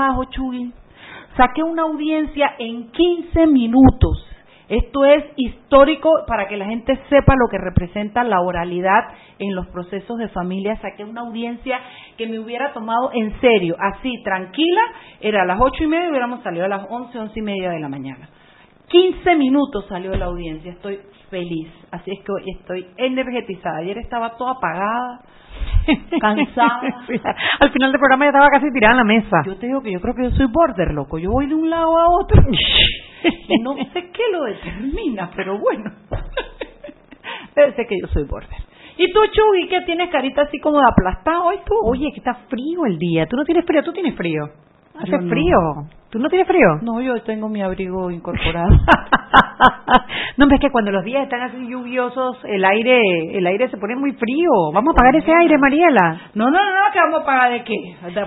fajo, Chuy. Saqué una audiencia en 15 minutos. Esto es histórico para que la gente sepa lo que representa la oralidad en los procesos de familia. Saqué una audiencia que me hubiera tomado en serio, así, tranquila. Era a las ocho y media hubiéramos salido a las once, once y media de la mañana. 15 minutos salió la audiencia. Estoy feliz. Así es que hoy estoy energetizada. Ayer estaba toda apagada, cansada. Al final del programa ya estaba casi tirada en la mesa. Yo te digo que yo creo que yo soy border, loco. Yo voy de un lado a otro. y no sé qué lo determina, pero bueno. Debe ser que yo soy border. ¿Y tú, Chugui, qué tienes carita así como de aplastada hoy tú? Oye, que está frío el día. ¿Tú no tienes frío? ¿Tú tienes frío? Hace Yo no. frío. ¿Tú no tienes frío? No, yo tengo mi abrigo incorporado. no, hombre, es que cuando los días están así lluviosos, el aire el aire se pone muy frío. Vamos a apagar ese aire, Mariela. No, no, no, no, que vamos a pagar de qué.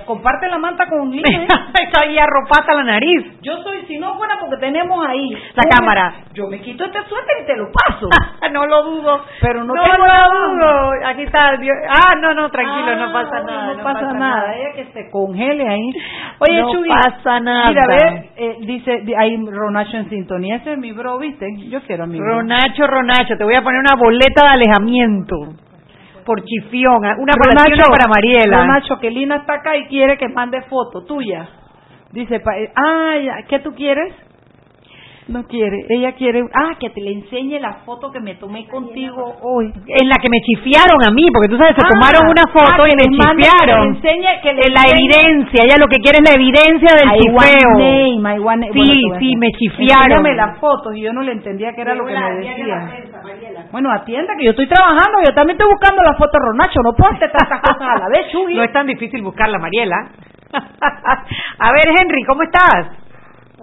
Comparte la manta con Lina. ¿eh? Está ahí arropata la nariz. Yo soy, si no fuera porque tenemos ahí La cámara. me- Yo me quito este suéter y te lo paso. no lo dudo. Pero no, no tengo lo nada. dudo. Aquí está. Ah, no, no, tranquilo, no Ah, pasa nada. No, pasa, nada. Ella que se congele ahí. Oye, No Chuy, pasa nada. Mira, ve, eh, dice, di- ahí Ronacho en sintonía. Ese es mi bro, ¿viste? Yo quiero a mi bro. Ronacho, Ronacho, te voy a poner una boleta de alejamiento por chifión, ¿eh? una una para Mariela. Ronacho, que Lina está acá y quiere que mande foto tuya. Dice, eh, ya, ¿qué tú quieres? No quiere, ella quiere, ah, que te le enseñe la foto que me tomé contigo hoy. En la que me chifiaron a mí, porque tú sabes, se Ah, tomaron una foto ah, y que me chifiaron. Que le enseñe, que le En la enseñe- evidencia, ella lo que quiere es la evidencia del I chifeo. name, I want name. Sí, Bueno, sí, me chifiaron. Enséñame las fotos y yo no le entendía qué era lo que me decía. Bueno, atienda que yo estoy trabajando, yo también estoy buscando la foto de Ronacho, no puedo hacer tantas cosas a la vez, Chuy. No es tan difícil buscarla, Mariela. a ver, Henry, ¿cómo estás?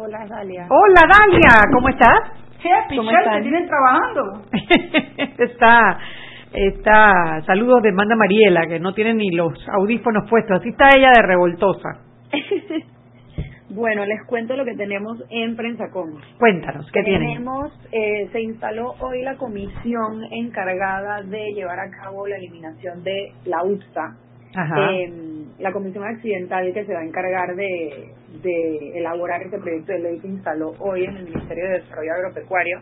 Hola, Dalia. Hola, Dalia, ¿cómo estás? Happy, ¿Cómo están? te tienen trabajando. está, está, saludos de Manda Mariela, que no tiene ni los audífonos puestos. Así está ella de revoltosa. bueno, les cuento lo que tenemos en Prensacom. Cuéntanos, ¿qué tienen? Tenemos, eh, se instaló hoy la comisión encargada de llevar a cabo la eliminación de la UPSA. Eh, la comisión accidental que se va a encargar de, de elaborar este proyecto de ley se instaló hoy en el Ministerio de Desarrollo Agropecuario.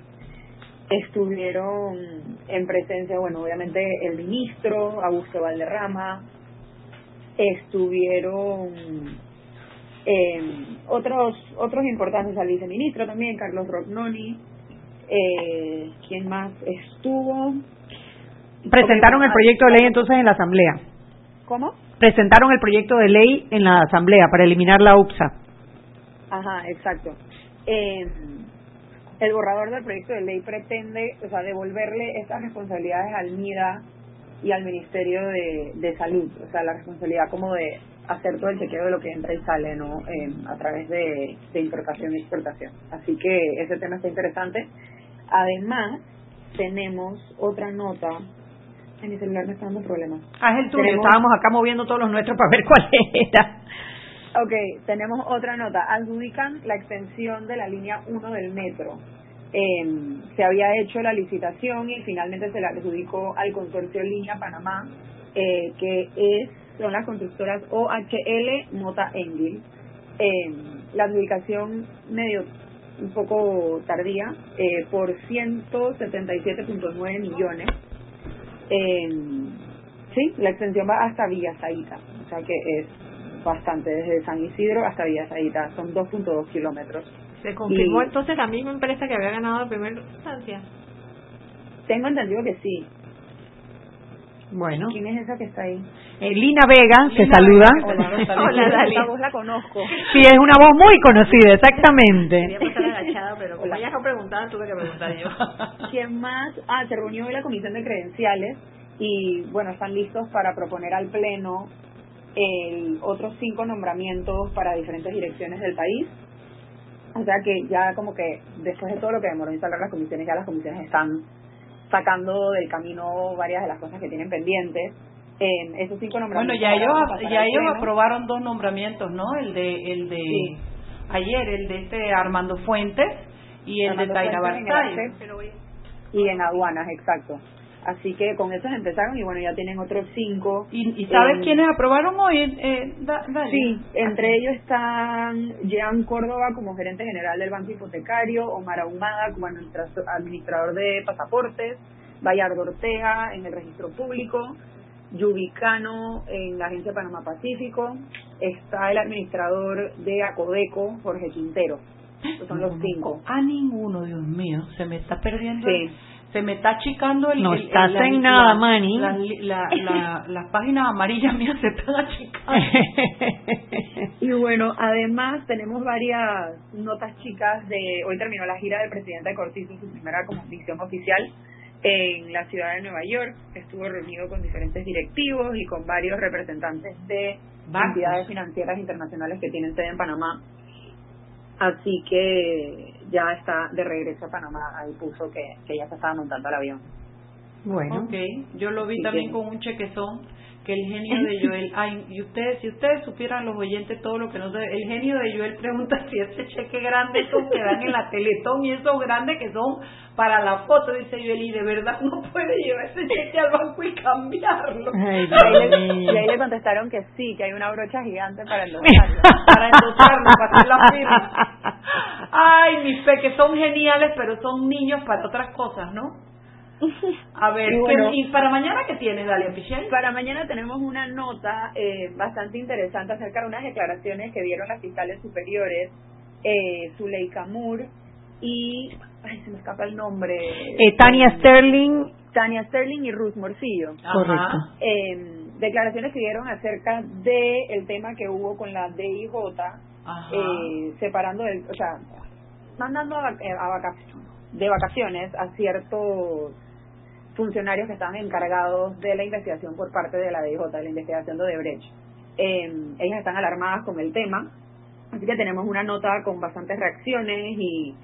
Estuvieron en presencia, bueno, obviamente el ministro Augusto Valderrama, estuvieron eh, otros otros importantes, al viceministro también, Carlos Rognoni, eh, ¿quién más estuvo? Presentaron el proyecto de ley entonces en la Asamblea. ¿Cómo? Presentaron el proyecto de ley en la Asamblea para eliminar la UPSA. Ajá, exacto. Eh, el borrador del proyecto de ley pretende, o sea, devolverle estas responsabilidades al MIDA y al Ministerio de, de Salud, o sea, la responsabilidad como de hacer todo el chequeo de lo que entra y sale, ¿no? Eh, a través de, de importación y exportación. Así que ese tema está interesante. Además, tenemos otra nota. En mi celular me está dando problemas. Haz el tuyo, Tenemos- estábamos acá moviendo todos los nuestros para ver cuál era. Ok, tenemos otra nota. Adjudican la extensión de la línea 1 del metro. Eh, se había hecho la licitación y finalmente se la adjudicó al consorcio Línea Panamá, eh, que es son las constructoras OHL Mota Engil. Eh, la adjudicación medio un poco tardía eh, por 177.9 millones. Eh, sí, la extensión va hasta Villa Zaita, o sea que es bastante, desde San Isidro hasta Villa Zaita, son 2.2 kilómetros. Se confirmó Y- entonces la misma empresa que había ganado la primera instancia. Tengo entendido que sí. Bueno, ¿Quién es esa que está ahí? Eh, Lina Vega, te saluda. Te saluda. Hola. Esa voz la conozco. Sí, es una voz muy conocida, exactamente. Quería agachada, pero como Hola. ellas no preguntaban, tuve que preguntar yo. ¿Quién más? Ah, se reunió hoy la comisión de credenciales y bueno, están listos para proponer al Pleno el otros cinco nombramientos para diferentes direcciones del país. O sea que ya como que después de todo lo que demoró instalar las comisiones, ya las comisiones están sacando del camino varias de las cosas que tienen pendientes. En esos cinco Bueno, nombramientos. ya ahora ellos, ya ellos aprobaron dos nombramientos, ¿no? El de, el de Sí. ayer, el de este Armando Fuentes y el Armando de Taira. ACE y en aduanas, exacto. Así que con esos empezaron y bueno, ya tienen otros cinco. ¿Y, y sabes Eh, quiénes aprobaron hoy? Eh, da-? Sí, entre ellos están Jean Córdoba como gerente general del Banco Hipotecario, Omar Ahumada como administra- administrador de pasaportes, Bayardo Ortega en el registro público, Yubicano en la Agencia Panamá Pacífico, está el administrador de Acodeco, Jorge Quintero. Esos son los cinco. A ninguno, Dios mío, se me está perdiendo. Sí. se me está achicando el. No el- el- estás la- en nada, la- Manny. la- la- la- Las páginas amarillas mías se están achicando. Y bueno, además tenemos varias notas chicas de, hoy terminó la gira del presidente Cortizo, su primera como misión oficial en la ciudad de Nueva York, estuvo reunido con diferentes directivos y con varios representantes de Bancos. entidades financieras internacionales que tienen sede en Panamá. Así que ya está de regreso a Panamá, ahí puso que, que ya se estaba montando al avión. bueno. Ok, yo lo vi Así también que- con un chequezón que el genio de Joel, ay, y ustedes, si ustedes supieran los oyentes todo lo que no saben, el genio de Joel pregunta si ese cheque grande, esos que dan en la Teletón y esos grandes que son para la foto, dice Joel, y de verdad no puede llevar ese cheque al banco y cambiarlo. Ay, Y ahí, le, mío. y ahí le contestaron que sí, que hay una brocha gigante para endosarlo. para endosarlo, para hacer la firma. Ay, mis pe, que son geniales, pero son niños para otras cosas, ¿no? A ver, Y ¿qué- bueno. ¿y para mañana qué tienes, Dalia Pichel? Para mañana tenemos una nota eh, bastante interesante acerca de unas declaraciones que dieron las fiscales superiores, eh, Zuleika Moore y, ay, se me escapa el nombre. Eh, Tania Sterling, Tania Sterling y Ruth Morcillo. Correcto. Eh, declaraciones que dieron acerca de el tema que hubo con la DIJ, eh, separando, del, o sea, mandando a, eh, a vacaciones, de vacaciones a ciertos funcionarios que estaban encargados de la investigación por parte de la DIJ, de la investigación de Odebrecht. Eh, ellas están alarmadas con el tema, así que tenemos una nota con bastantes reacciones y,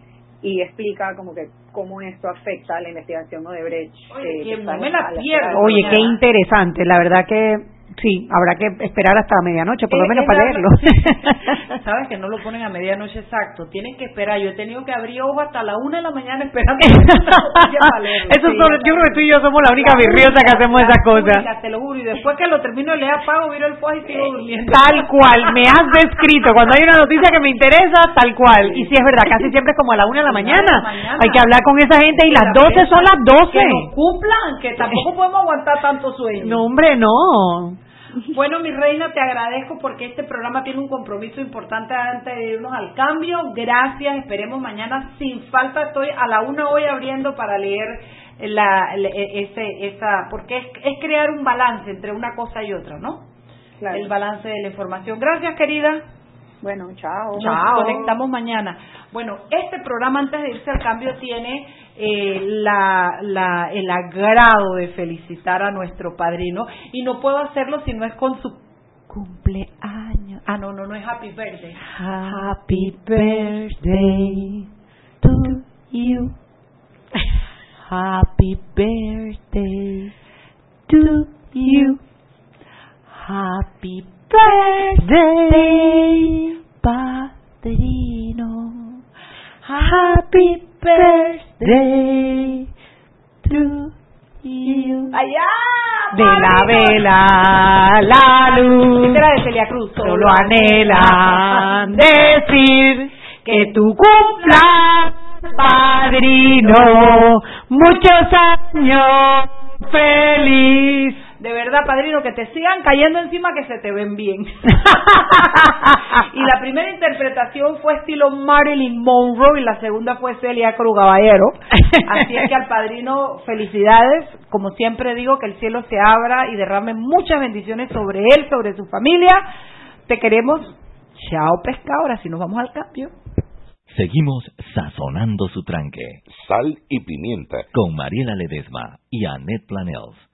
y explica como que cómo esto afecta a la investigación Odebrecht. Oye, eh, que no me la pierdo. de Oye, qué interesante. La verdad que sí, habrá que esperar hasta medianoche, por lo Eh, menos para la- leerlo. Sabes que no lo ponen a medianoche exacto. Tienen que esperar. Yo he tenido que abrir ojo hasta la una de la mañana esperando leerlo. Eso Sí, son- yo creo que tú y yo somos la única virriosa que hacemos esas cosas. Te lo juro. Y después que lo termino de leer, apago, miro el fuego y sigo durmiendo. Tal cual, me has descrito. Cuando hay una noticia que me interesa, tal cual. Y si es verdad, casi siempre es como a la una de la mañana. mañana. Hay que hablar con esa gente y las La 12 son las 12. Que nos cumplan, que tampoco podemos aguantar tanto sueño. No, hombre, no. Bueno, mi reina, te agradezco porque este programa tiene un compromiso importante antes de irnos al cambio. Gracias, esperemos mañana sin falta. Estoy a la una hoy abriendo para leer la, la- ese, esa, porque es, es crear un balance entre una cosa y otra, ¿no? Claro. El balance de la información. Gracias, querida. Bueno, chao. Nos conectamos mañana. Bueno, este programa antes de irse al cambio tiene eh, la, la, el agrado de felicitar a nuestro padrino y no puedo hacerlo si no es con su cumpleaños. Ah, no, no, no es Happy Birthday. Happy birthday to you. Happy birthday to you. Happy birthday, padrino. Happy birthday to you. ¡Allá! Vela, vela, la luz. Esta era de Celia Cruz. Solo anhelan decir que tu cumpla, padrino, muchos años feliz. De verdad, padrino, que te sigan cayendo encima que se te ven bien. y la primera interpretación fue estilo Marilyn Monroe y la segunda fue Celia Cruz Caballero. Así es que al padrino, felicidades. Como siempre digo, que el cielo se abra y derrame muchas bendiciones sobre él, sobre su familia. Te queremos. Chao, pescado. Ahora sí nos vamos al cambio. Seguimos sazonando su tranque Sal y pimienta. con Mariela Ledesma y Annette Planels.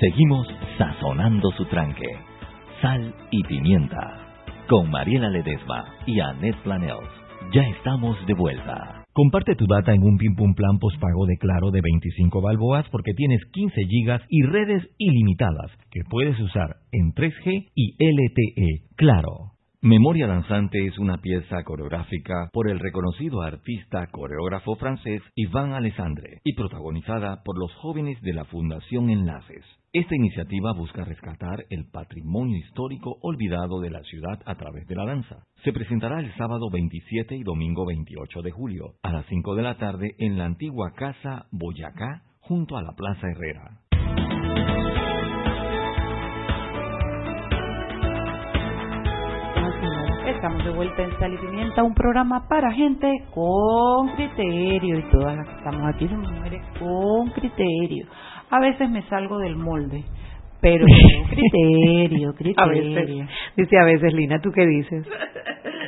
Seguimos sazonando su tranque. Sal y pimienta. Con Mariela Ledesma y Annette Planels. Ya estamos de vuelta. Comparte tu data en un Pim Pum Plan postpago de Claro de 25 balboas porque tienes 15 gigas y redes ilimitadas que puedes usar en 3G y LTE. Claro. Memoria Danzante es una pieza coreográfica por el reconocido artista coreógrafo francés Ivan Alessandre y protagonizada por los jóvenes de la Fundación Enlaces. Esta iniciativa busca rescatar el patrimonio histórico olvidado de la ciudad a través de la danza. Se presentará el sábado 27 y domingo 28 de julio a las 5 de la tarde en la antigua Casa Boyacá junto a la Plaza Herrera. Estamos de vuelta en Sal y Pimienta, un programa para gente con criterio y todas las que estamos aquí somos mujeres con criterio. A veces me salgo del molde, pero criterio, criterio. A veces, dice a veces, Lina, ¿tú qué dices?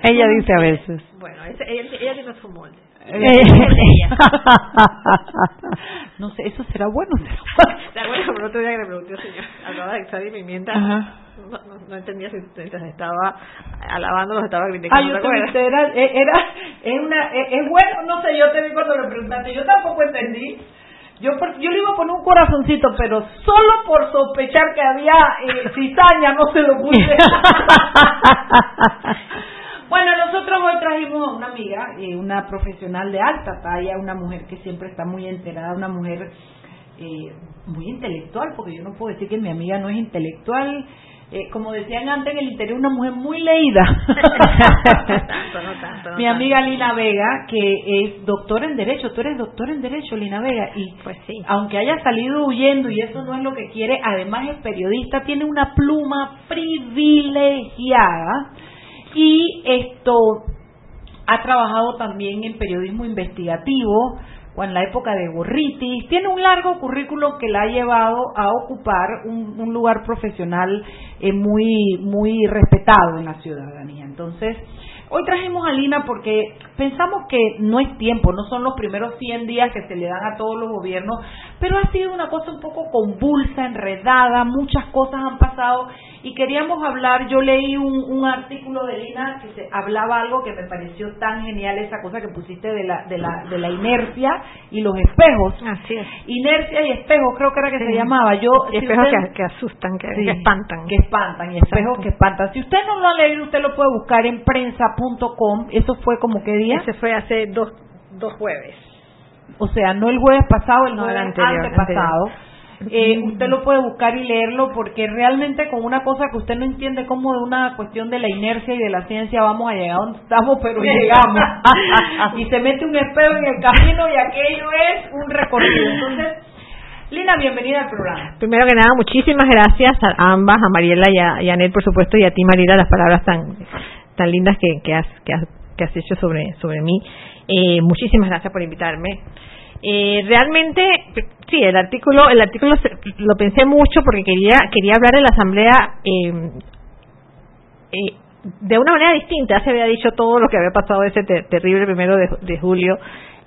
Ella dice a veces. Bueno, ese, ella, ella tiene su molde. no sé, eso será bueno. Será bueno, pero otro día que le pregunté al señor, hablaba de sal y pimienta. Ajá. No, no, no entendía si estaba alabando los estaba criticando. Ah, yo ¿te era, era, es una, es, es bueno, no sé, yo te vi cuando me preguntaste, yo tampoco entendí. Yo, yo le iba a poner un corazoncito, pero solo por sospechar que había eh, cizaña no se lo puse. bueno, nosotros hoy trajimos a una amiga, eh, una profesional de alta talla, una mujer que siempre está muy enterada, una mujer eh, muy intelectual, porque yo no puedo decir que mi amiga no es intelectual. Eh, como decían antes en el interior, una mujer muy leída. tanto, no tanto, no Mi tanto. amiga Lina Vega, que es doctora en Derecho, tú eres doctora en Derecho, Lina Vega, y Pues sí. aunque haya salido huyendo y eso no es lo que quiere, además es periodista, tiene una pluma privilegiada y esto ha trabajado también en periodismo investigativo o en la época de Gorritis. Tiene un largo currículo que la ha llevado a ocupar un, un lugar profesional eh, muy, muy respetado en la ciudadanía. Entonces, hoy trajimos a Lina porque pensamos que no es tiempo, no son los primeros 100 días que se le dan a todos los gobiernos, pero ha sido una cosa un poco convulsa, enredada, muchas cosas han pasado y queríamos hablar, yo leí un, un artículo de Lina que se hablaba algo que me pareció tan genial, esa cosa que pusiste de la, de la, de la inercia y los espejos. Así es. Inercia y espejos, creo que era que se llamaba. Yo, Y si espejos usted- que, que asustan, que, Sí, que espantan. Que espantan, y espejos que espantan. Si usted no lo ha leído, usted lo puede buscar en prensa.com. Eso fue como qué día? Ese fue hace dos, dos jueves. O sea, no el jueves pasado, el No, jueves el anterior, antepasado. Eh, usted lo puede buscar y leerlo porque realmente con una cosa que usted no entiende como de una cuestión de la inercia y de la ciencia vamos a llegar donde estamos, pero llegamos. y se mete un espejo en el camino y aquello es un recorrido. Entonces, Lina, bienvenida al programa. Primero que nada, muchísimas gracias a ambas, a Mariela y a, y por supuesto, y a ti, Marila, las palabras tan tan lindas que, que, has, que, has, que has hecho sobre, sobre mí. Eh, muchísimas gracias por invitarme. Eh, realmente, sí, el artículo, el artículo lo pensé mucho porque quería, quería hablar de la asamblea eh, eh, de una manera distinta. Se había dicho todo lo que había pasado ese terrible primero de, de julio.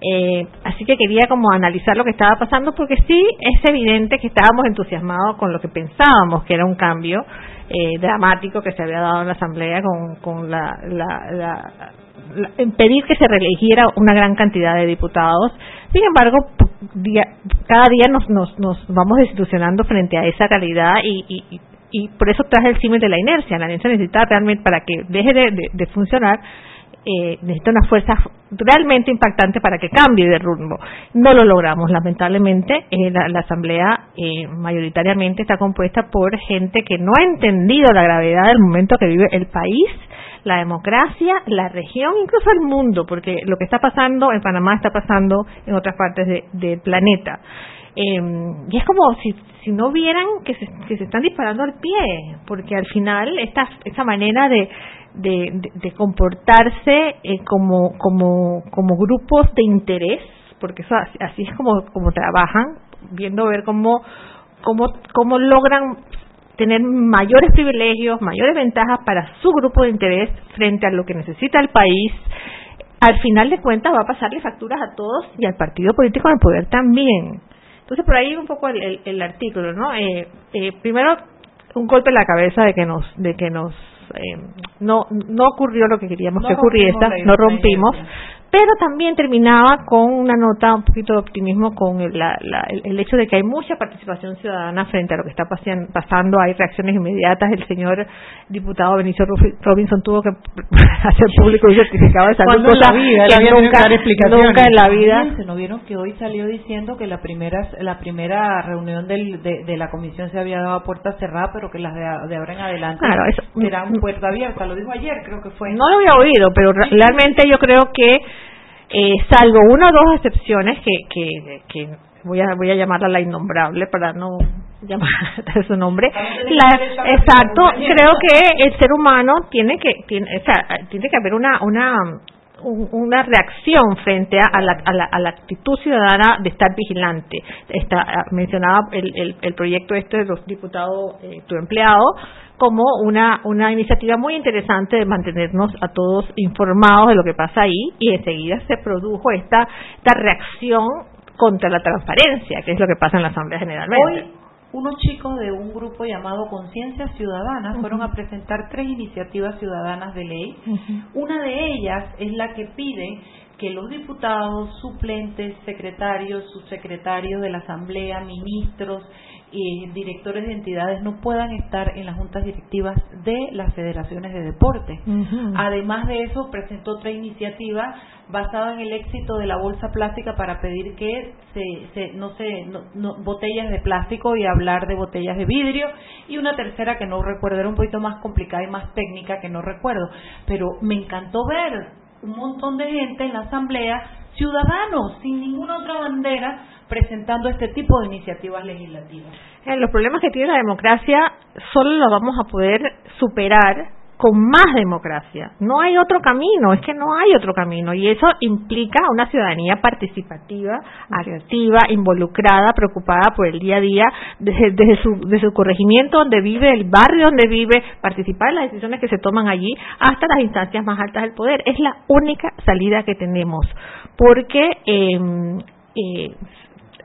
Eh, así que quería como analizar lo que estaba pasando porque sí es evidente que estábamos entusiasmados con lo que pensábamos que era un cambio eh, dramático que se había dado en la asamblea con, con la, la, la pedir que se reeligiera una gran cantidad de diputados. Sin embargo, cada día nos, nos, nos vamos destitucionando frente a esa realidad y, y, por eso traje el símil de la inercia. La inercia necesita realmente, para que deje de, funcionar, eh, necesita una fuerza realmente impactante para que cambie de rumbo. No lo logramos, lamentablemente. Eh, la, Asamblea eh, mayoritariamente está compuesta por gente que no ha entendido la gravedad del momento que vive el país la democracia, la región, incluso el mundo, porque lo que está pasando en Panamá está pasando en otras partes del planeta. Eh, y es como si, si no vieran que se, están disparando al pie, porque al final esta, esta manera de, de, de, comportarse eh, como, como, como grupos de interés, porque eso así, es como, como trabajan, viendo ver cómo, cómo, cómo logran tener mayores privilegios, mayores ventajas para su grupo de interés frente a lo que necesita el país, al final de cuentas va a pasarle facturas a todos y al partido político en el poder también. Entonces por ahí un poco el, el, artículo, ¿no? Eh, eh, primero un golpe en la cabeza de que nos, de que nos eh, no no ocurrió lo que queríamos que ocurriese, no rompimos, pero también terminaba con una nota un poquito de optimismo con el, el, hecho de que hay mucha participación ciudadana frente a lo que está pasando, hay reacciones inmediatas, el señor diputado Benicio Robinson tuvo que hacer público un certificado de salud, cosa que nunca, nunca en la vida. ¿No vieron que hoy salió diciendo que la primera la primera reunión del, de, la comisión se había dado a puerta cerrada, pero que las de, ahora en adelante claro, eso, serán puerta abierta? Lo dijo ayer, creo que fue. No lo había oído, pero realmente yo creo que eh, salvo una o dos excepciones que, que, voy a voy a llamarla la innombrable para no llamar su nombre la, exacto creo que el ser humano tiene que tiene o sea, tiene que haber una una una reacción frente a la, a la, a la actitud ciudadana de estar vigilante. Está, mencionaba el, el, el proyecto este de los diputados, eh, tu empleado, como una, una iniciativa muy interesante de mantenernos a todos informados de lo que pasa ahí y enseguida se produjo esta, esta reacción contra la transparencia, que es lo que pasa en la Asamblea generalmente. Hoy, unos chicos de un grupo llamado Conciencia Ciudadana fueron a presentar tres iniciativas ciudadanas de ley. Una de ellas es la que pide que los diputados, suplentes, secretarios, subsecretarios de la Asamblea, ministros, y directores de entidades no puedan estar en las juntas directivas de las federaciones de deporte. Además de eso, presentó otra iniciativa basada en el éxito de la bolsa plástica para pedir que se, no se no, botellas de plástico y hablar de botellas de vidrio. Y una tercera que no recuerdo era un poquito más complicada y más técnica que no recuerdo. Pero me encantó ver un montón de gente en la asamblea ciudadanos sin ninguna otra bandera presentando este tipo de iniciativas legislativas. Eh, los problemas que tiene la democracia solo los vamos a poder superar con más democracia. No hay otro camino, es que no hay otro camino y eso implica una ciudadanía participativa, activa, involucrada, preocupada por el día a día, desde, su, desde su corregimiento donde vive, el barrio donde vive, participar en las decisiones que se toman allí hasta las instancias más altas del poder. Es la única salida que tenemos porque eh, eh,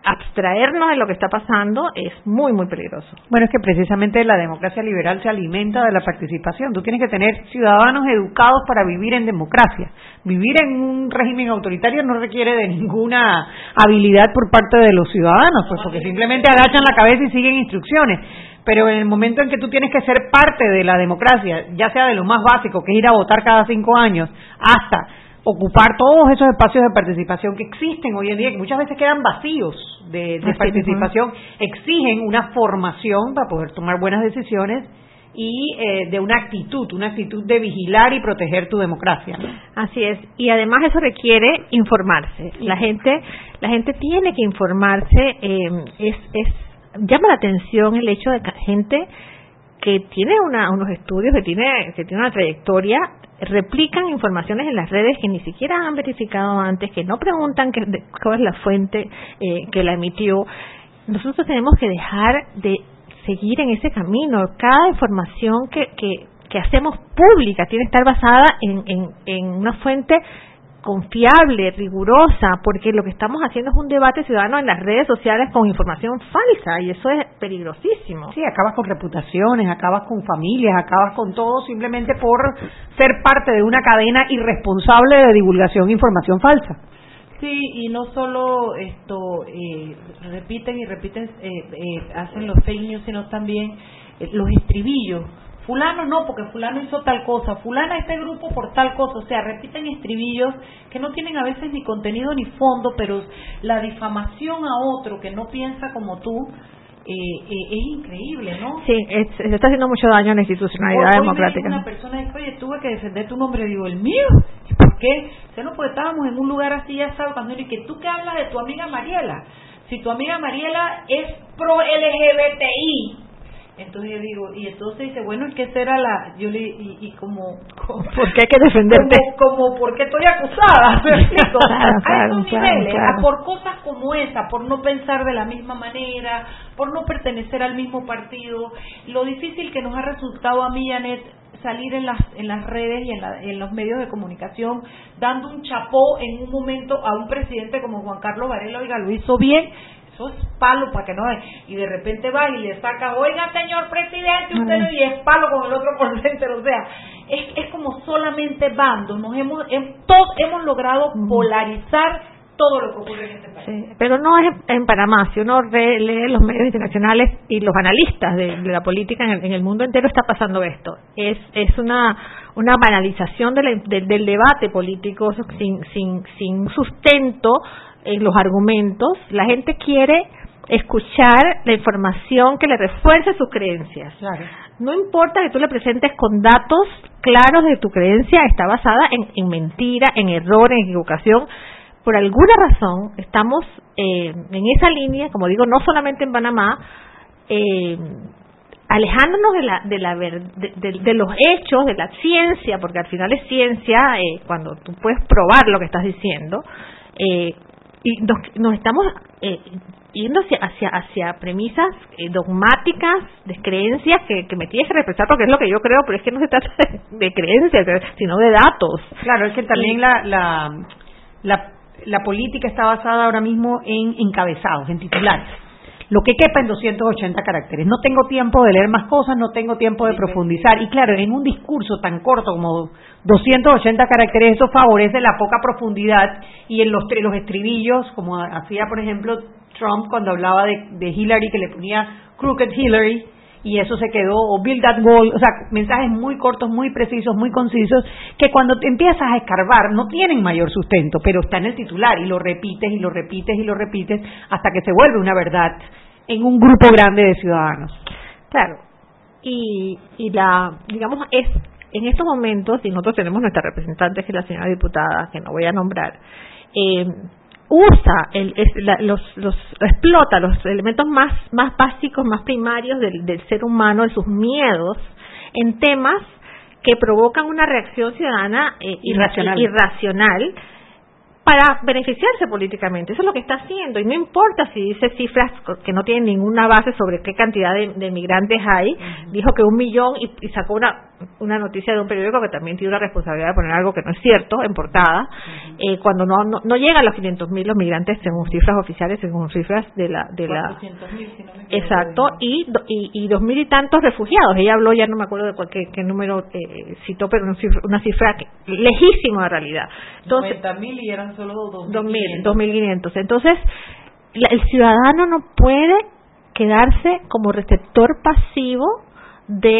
abstraernos de lo que está pasando es muy, muy peligroso. Bueno, es que precisamente la democracia liberal se alimenta de la participación. Tú tienes que tener ciudadanos educados para vivir en democracia. Vivir en un régimen autoritario no requiere de ninguna habilidad por parte de los ciudadanos, pues porque simplemente agachan la cabeza y siguen instrucciones. Pero en el momento en que tú tienes que ser parte de la democracia, ya sea de lo más básico, que es ir a votar cada cinco años, hasta ocupar todos esos espacios de participación que existen hoy en día, que muchas veces quedan vacíos de, participación, exigen una formación para poder tomar buenas decisiones y eh, de una actitud, una actitud de vigilar y proteger tu democracia. Así es, y además eso requiere informarse. La gente, la gente tiene que informarse. Eh, es, es llama la atención el hecho de que gente que tiene una, unos estudios, que tiene, que tiene una trayectoria, replican informaciones en las redes que ni siquiera han verificado antes, que no preguntan qué, cuál es la fuente eh, que la emitió. Nosotros tenemos que dejar de seguir en ese camino. Cada información que, que, que hacemos pública tiene que estar basada en, en, en una fuente confiable, rigurosa, porque lo que estamos haciendo es un debate ciudadano en las redes sociales con información falsa y eso es peligrosísimo. Sí, acabas con reputaciones, acabas con familias, acabas con todo simplemente por ser parte de una cadena irresponsable de divulgación de información falsa. Sí, y no solo esto, eh, repiten y repiten, eh, eh, hacen los fake news, sino también los estribillos. Fulano no, porque fulano hizo tal cosa, fulana este grupo por tal cosa, o sea, repiten estribillos que no tienen a veces ni contenido ni fondo, pero la difamación a otro que no piensa como tú, eh, eh, es increíble, ¿no? Sí, se está haciendo mucho daño a la institucionalidad democrática. una persona dice, oye, tuve que defender tu nombre, digo, el mío, ¿y por qué? O no, pues estábamos en un lugar así, ya sabes, cuando y que tú que hablas de tu amiga Mariela, si tu amiga Mariela es pro LGBTI, entonces yo digo, y entonces dice, bueno, es que será la, yo le, y, y como, como, ¿por qué hay que defenderte? Como, como porque estoy acusada, claro, claro, claro, por cosas como esa, por no pensar de la misma manera, por no pertenecer al mismo partido, lo difícil que nos ha resultado a mí, Janet, salir en las, en las redes y en, en los medios de comunicación dando un chapó en un momento a un presidente como Juan Carlos Varela, oiga, lo hizo bien, eso es palo para que no y de repente va y le saca oiga señor presidente usted y es palo con el otro por dentro o sea es, es como solamente bando nos hemos todos hemos logrado polarizar todo lo que ocurre en este país. pero no es en Panamá, si uno lee los medios internacionales y los analistas de, la política en el, mundo entero está pasando esto. Es es una una banalización del debate político sin sin sin sustento en los argumentos, la gente quiere escuchar la información que le refuerce sus creencias. No importa que tú le presentes con datos claros de tu creencia, está basada en, mentira, en error, en equivocación. Por alguna razón estamos eh, en esa línea, como digo, no solamente en Panamá, eh, alejándonos de la de la de, los hechos de la ciencia porque al final es ciencia eh, cuando tú puedes probar lo que estás diciendo eh, y nos, nos estamos eh, yendo hacia, hacia, premisas eh, dogmáticas, de creencias que, que me tienes que respetar porque es lo que yo creo, pero es que no se trata de, creencias, sino de datos. Claro, es que también la, la, la, la política está basada ahora mismo en encabezados, en titulares lo que quepa en 280 caracteres. No tengo tiempo de leer más cosas, no tengo tiempo de profundizar. Y claro, en un discurso tan corto como 280 caracteres, eso favorece la poca profundidad y en los, los estribillos, como hacía, por ejemplo, Trump cuando hablaba de, de Hillary, que le ponía Crooked Hillary, y eso se quedó, o build that wall, o sea, mensajes muy cortos, muy precisos, muy concisos, que cuando te empiezas a escarbar no tienen mayor sustento, pero está en el titular y lo repites y lo repites y lo repites hasta que se vuelve una verdad en un grupo grande de ciudadanos. Claro, y, y la, digamos, es en estos momentos, y nosotros tenemos nuestra representante, que es la señora diputada, que no voy a nombrar, eh, usa, el, los, los, explota los elementos más, más básicos, más primarios del, del ser humano, de sus miedos, en temas que provocan una reacción ciudadana eh, irracional. irracional para beneficiarse políticamente. Eso es lo que está haciendo. Y no importa si dice cifras que no tienen ninguna base sobre qué cantidad de, migrantes hay. Dijo que un millón y, sacó una, una noticia de un periódico que también tiene la responsabilidad de poner algo que no es cierto en portada. eh, cuando no, no, llegan a los 500 mil los migrantes según cifras oficiales, según cifras de la... De la exacto. Y, y, y dos mil y tantos refugiados. Ella habló, ya no me acuerdo de cuál, qué, número eh, citó, pero una cifra, una cifra lejísima de realidad. Entonces, mil y eran solo 2.500. 2.500. Entonces, el ciudadano no puede quedarse como receptor pasivo de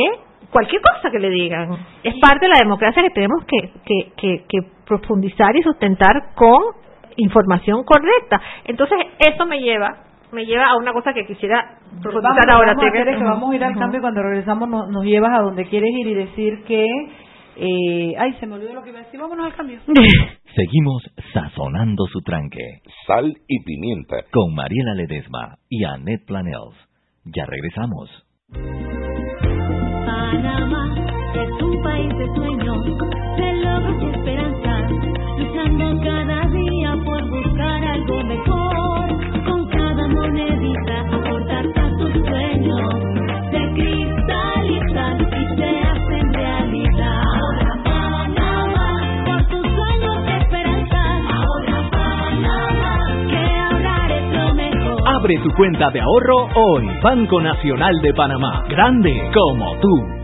cualquier cosa que le digan. Es parte de la democracia que tenemos que, que, que, profundizar y sustentar con información correcta. Entonces, eso me lleva me lleva a una cosa que quisiera profundizar ahora. Vamos a, que vamos a ir al cambio y cuando regresamos nos, nos llevas a donde quieres ir y decir que eh, ay, se me olvidó lo que iba a decir. Vámonos al cambio. Seguimos sazonando su tranque. Sal y pimienta. Con Mariela Ledesma y Annette Planels. Ya regresamos. Panamá es un país de sueños, de logros y esperanza, luchando cada día por buscar algo mejor, con cada monedita aportar a tus sueños, se cristalizan y se hacen realidad. Ahora Panamá, por tus sueños de esperanza, ahora Panamá, que ahorrar es lo mejor. Abre tu cuenta de ahorro hoy. Banco Nacional de Panamá. Grande como tú.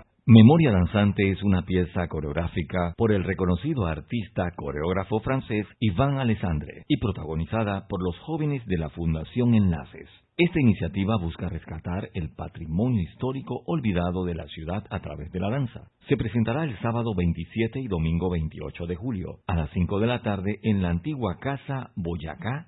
Memoria Danzante es una pieza coreográfica por el reconocido artista coreógrafo francés Ivan Alessandre y protagonizada por los jóvenes de la Fundación Enlaces. Esta iniciativa busca rescatar el patrimonio histórico olvidado de la ciudad a través de la danza. Se presentará el sábado 27 y domingo 28 de julio a las 5 de la tarde en la antigua Casa Boyacá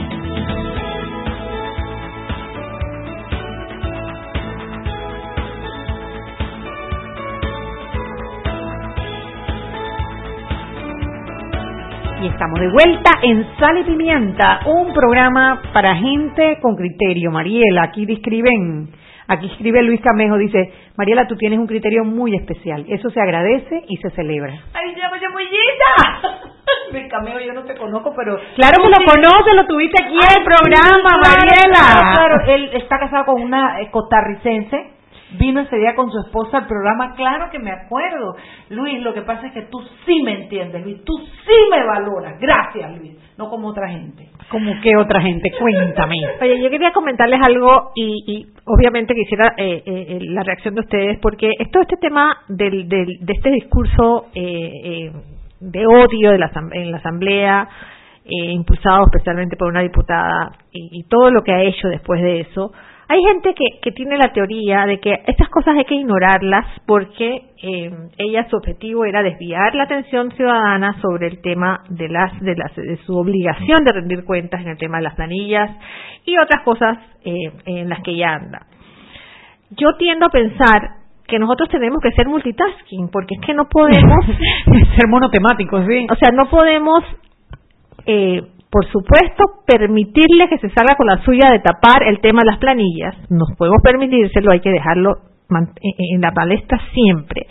Y estamos de vuelta en Sal y Pimienta, un programa para gente con criterio. Mariela, aquí describen, aquí escribe Luis Camejo, dice, Mariela, tú tienes un criterio muy especial. Eso se agradece y se celebra. ¡Ay, ya, mullita! Luis Camejo, yo no te conozco, pero... Claro que lo conoce, lo tuviste aquí en el programa, Mariela. Claro, él está casado con una eh, costarricense vino ese día con su esposa al programa, claro que me acuerdo. Luis, lo que pasa es que tú sí me entiendes, Luis, tú sí me valoras. Gracias, Luis, no como otra gente. ¿Como qué otra gente? Cuéntame. Oye, yo quería comentarles algo y, y obviamente quisiera eh, eh, la reacción de ustedes porque todo este tema del, del, de este discurso eh, de odio de la, en la asamblea eh, impulsado especialmente por una diputada y, y todo lo que ha hecho después de eso, hay gente que, que tiene la teoría de que estas cosas hay que ignorarlas porque eh, ella su objetivo era desviar la atención ciudadana sobre el tema de las, de las de su obligación de rendir cuentas en el tema de las planillas y otras cosas eh, en las que ella anda. Yo tiendo a pensar que nosotros tenemos que ser multitasking porque es que no podemos ser monotemáticos, sí. O sea, no podemos eh, por supuesto, permitirle que se salga con la suya de tapar el tema de las planillas. Nos podemos permitírselo, hay que dejarlo en la palestra siempre.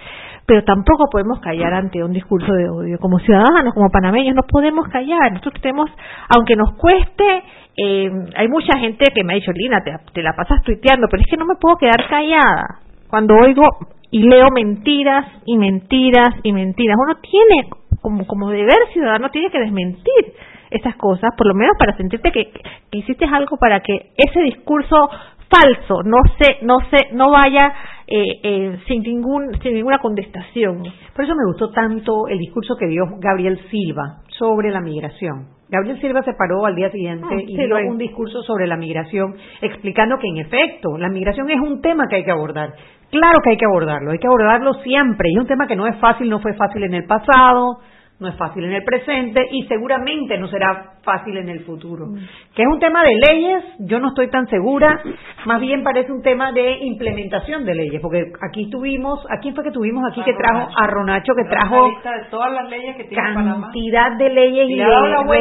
Pero tampoco podemos callar ante un discurso de odio. Como ciudadanos, como panameños, no podemos callar. Nosotros tenemos, aunque nos cueste, eh, hay mucha gente que me ha dicho, Lina, te, te la pasas tuiteando, pero es que no me puedo quedar callada. Cuando oigo y leo mentiras y mentiras y mentiras, uno tiene, como, como deber ciudadano, tiene que desmentir esas cosas, por lo menos para sentirte que, que hiciste algo para que ese discurso falso no se no se no vaya eh, eh, sin ningún sin ninguna contestación. Por eso me gustó tanto el discurso que dio Gabriel Silva sobre la migración. Gabriel Silva se paró al día siguiente Ah, y dio un discurso sobre la migración explicando que en efecto la migración es un tema que hay que abordar. Claro que hay que abordarlo hay que abordarlo siempre. Y es un tema que no es fácil no fue fácil en el pasado no es fácil en el presente y seguramente no será fácil en el futuro. Que es un tema de leyes, yo no estoy tan segura, más bien parece un tema de implementación de leyes, porque aquí tuvimos, ¿a quién fue que tuvimos aquí que trajo? A Ronacho que trajo de todas las leyes que tiene Panamá. cantidad de leyes y de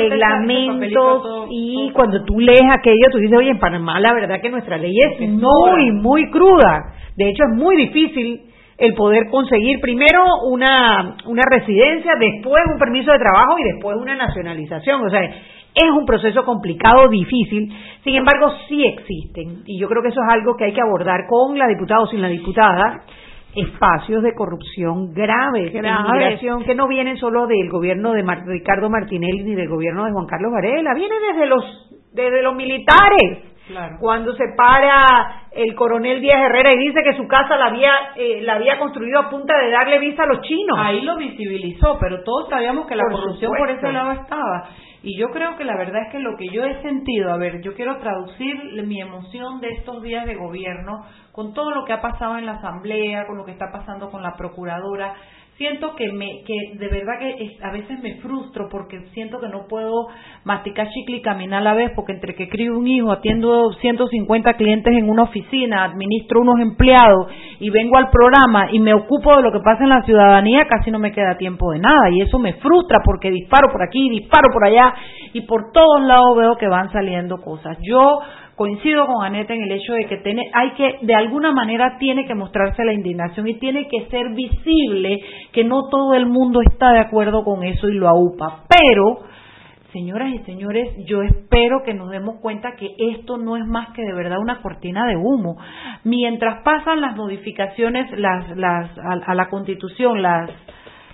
reglamentos todo- y cuando tú lees aquello tú dices, oye, en Panamá la verdad que nuestra ley es muy, muy cruda. De hecho es muy difícil el poder conseguir primero una, una residencia, después un permiso de trabajo y después una nacionalización. O sea, es un proceso complicado, difícil. Sin embargo, sí existen. Y yo creo que eso es algo que hay que abordar con la diputada o sin la diputada. Espacios de corrupción migración, que no vienen solo del gobierno de Mar- Ricardo Martinelli ni del gobierno de Juan Carlos Varela, viene desde los, desde los militares. Cuando se para el coronel Díaz Herrera y dice que su casa la había, eh, la había construido a punta de darle visa a los chinos. Ahí lo visibilizó, pero todos sabíamos que la Por corrupción por ese lado estaba. Y yo creo que la verdad es que lo que yo he sentido, a ver, yo quiero traducir mi emoción de estos días de gobierno con todo lo que ha pasado en la asamblea, con lo que está pasando con la procuradora. Siento que me que de verdad que a veces me frustro porque siento que no puedo masticar chicle y caminar a la vez porque entre que crío un hijo, atiendo 150 clientes en una oficina, administro unos empleados y vengo al programa y me ocupo de lo que pasa en la ciudadanía, casi no me queda tiempo de nada y eso me frustra porque disparo por aquí, disparo por allá y por todos lados veo que van saliendo cosas. Yo coincido con Aneta en el hecho de que tiene, hay que, de alguna manera tiene que mostrarse la indignación y tiene que ser visible que no todo el mundo está de acuerdo con eso y lo aupa. Pero, señoras y señores, yo espero que nos demos cuenta que esto no es más que de verdad una cortina de humo. Mientras pasan las modificaciones las, las, a, a la Constitución, las,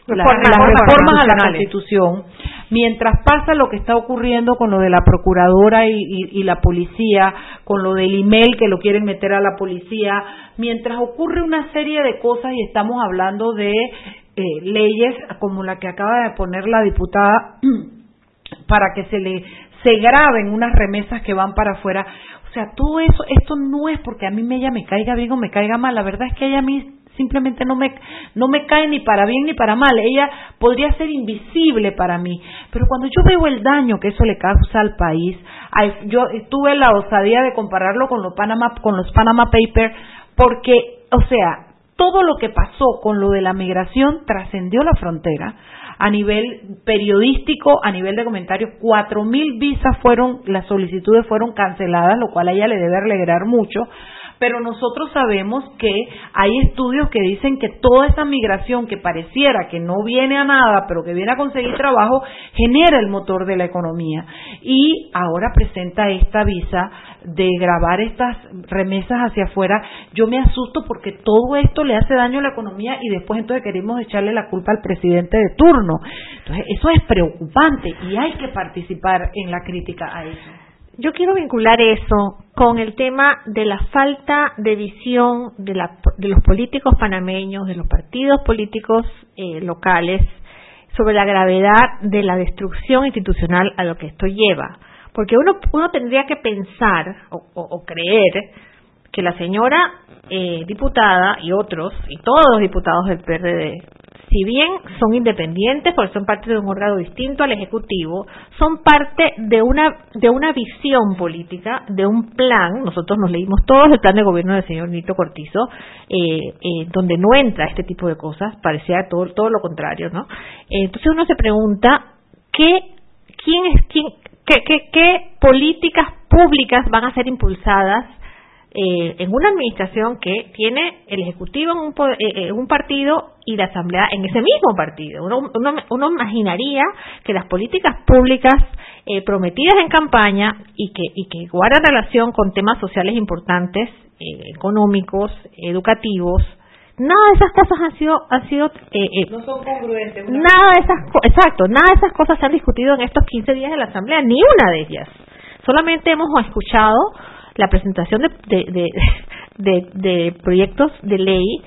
las, Reformas las reformas a la. Constitución, mientras pasa lo que está ocurriendo con lo de la procuradora y, y- y la policía, con lo del email que lo quieren meter a la policía, mientras ocurre una serie de cosas y estamos hablando de eh, leyes como la que acaba de poner la diputada para que se le se graben unas remesas que van para afuera. O sea, todo eso, esto no es porque a mí ella me caiga bien o me caiga mal. La verdad es que ella a mí simplemente no me no me cae ni para bien ni para mal. Ella podría ser invisible para mí, pero cuando yo veo el daño que eso le causa al país, yo tuve la osadía de compararlo con los Panama con los Panama Papers porque, o sea, todo lo que pasó con lo de la migración trascendió la frontera. A nivel periodístico, a nivel de comentarios, cuatro mil visas fueron, las solicitudes fueron canceladas, lo cual a ella le debe alegrar mucho, pero nosotros sabemos que hay estudios que dicen que toda esa migración que pareciera que no viene a nada, pero que viene a conseguir trabajo, genera el motor de la economía. Y ahora presenta esta visa de grabar estas remesas hacia afuera. Yo me asusto porque todo esto le hace daño a la economía y después entonces queremos echarle la culpa al presidente de turno. Entonces, eso es preocupante y hay que participar en la crítica a eso. Yo quiero vincular eso con el tema de la falta de visión de, la- de los políticos panameños, de los partidos políticos eh, locales, sobre la gravedad de la destrucción institucional a lo que esto lleva. Porque uno, uno tendría que pensar o, creer que la señora eh, diputada y otros, y todos los diputados del PRD, si bien son independientes porque son parte de un órgano distinto al ejecutivo, son parte de una de una visión política, de un plan. Nosotros nos leímos todos el plan de gobierno del señor Nito Cortizo, eh, eh, donde no entra este tipo de cosas, parecía todo todo lo contrario, ¿no? entonces uno se pregunta qué quién es quién qué, qué, qué políticas públicas van a ser impulsadas eh, en una administración que tiene el Ejecutivo en un, eh, un partido y la Asamblea en ese mismo partido. Uno, uno, imaginaría que las políticas públicas eh, prometidas en campaña y que, y que guardan relación con temas sociales importantes, económicos, educativos, nada de esas cosas han sido han sido no son congruentes nada de esas exacto nada de esas cosas se han discutido en estos 15 días de la asamblea ni una de ellas solamente hemos escuchado la presentación de, de, de, proyectos de ley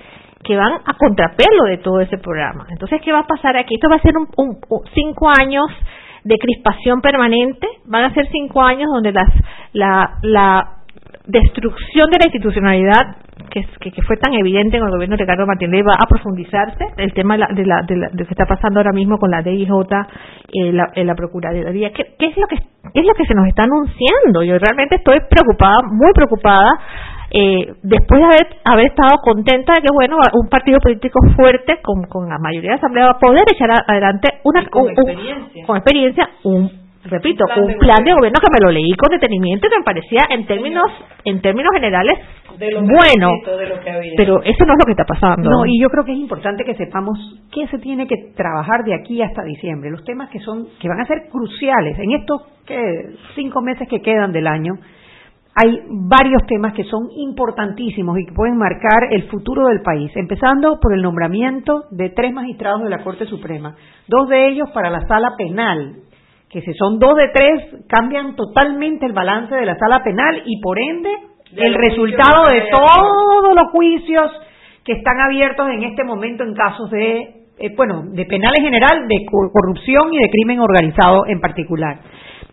que van a contrapelo de todo ese programa. Entonces, ¿qué va a pasar aquí? Esto va a ser un, cinco años de crispación permanente, van a ser cinco años donde las, la, la destrucción de la institucionalidad que, que, fue tan evidente en el gobierno de Ricardo Martínez va a profundizarse. El tema de, la, de, la, de, lo que está pasando ahora mismo con la DIJ eh, la, la Procuraduría. ¿Qué, ¿Qué, es lo que es lo que se nos está anunciando yo realmente estoy preocupada muy preocupada eh, después de haber, haber estado contenta de que bueno un partido político fuerte con, con la mayoría de la asamblea va a poder echar adelante una con, experiencia. con experiencia un repito, un plan, de, gobierno. que me lo leí con detenimiento y me parecía en términos en términos generales bueno, pero eso no es lo que está pasando. No, y yo creo que es importante que sepamos qué se tiene que trabajar de aquí hasta diciembre, los temas que son que van a ser cruciales en estos cinco meses que quedan del año. Hay varios temas que son importantísimos y que pueden marcar el futuro del país, empezando por el nombramiento de tres magistrados de la Corte Suprema, dos de ellos para la sala penal, que si son dos de tres, cambian totalmente el balance de la sala penal y por ende el resultado de todos los juicios que están abiertos en este momento en casos de, eh, bueno, de penal en general, de corrupción y de crimen organizado en particular.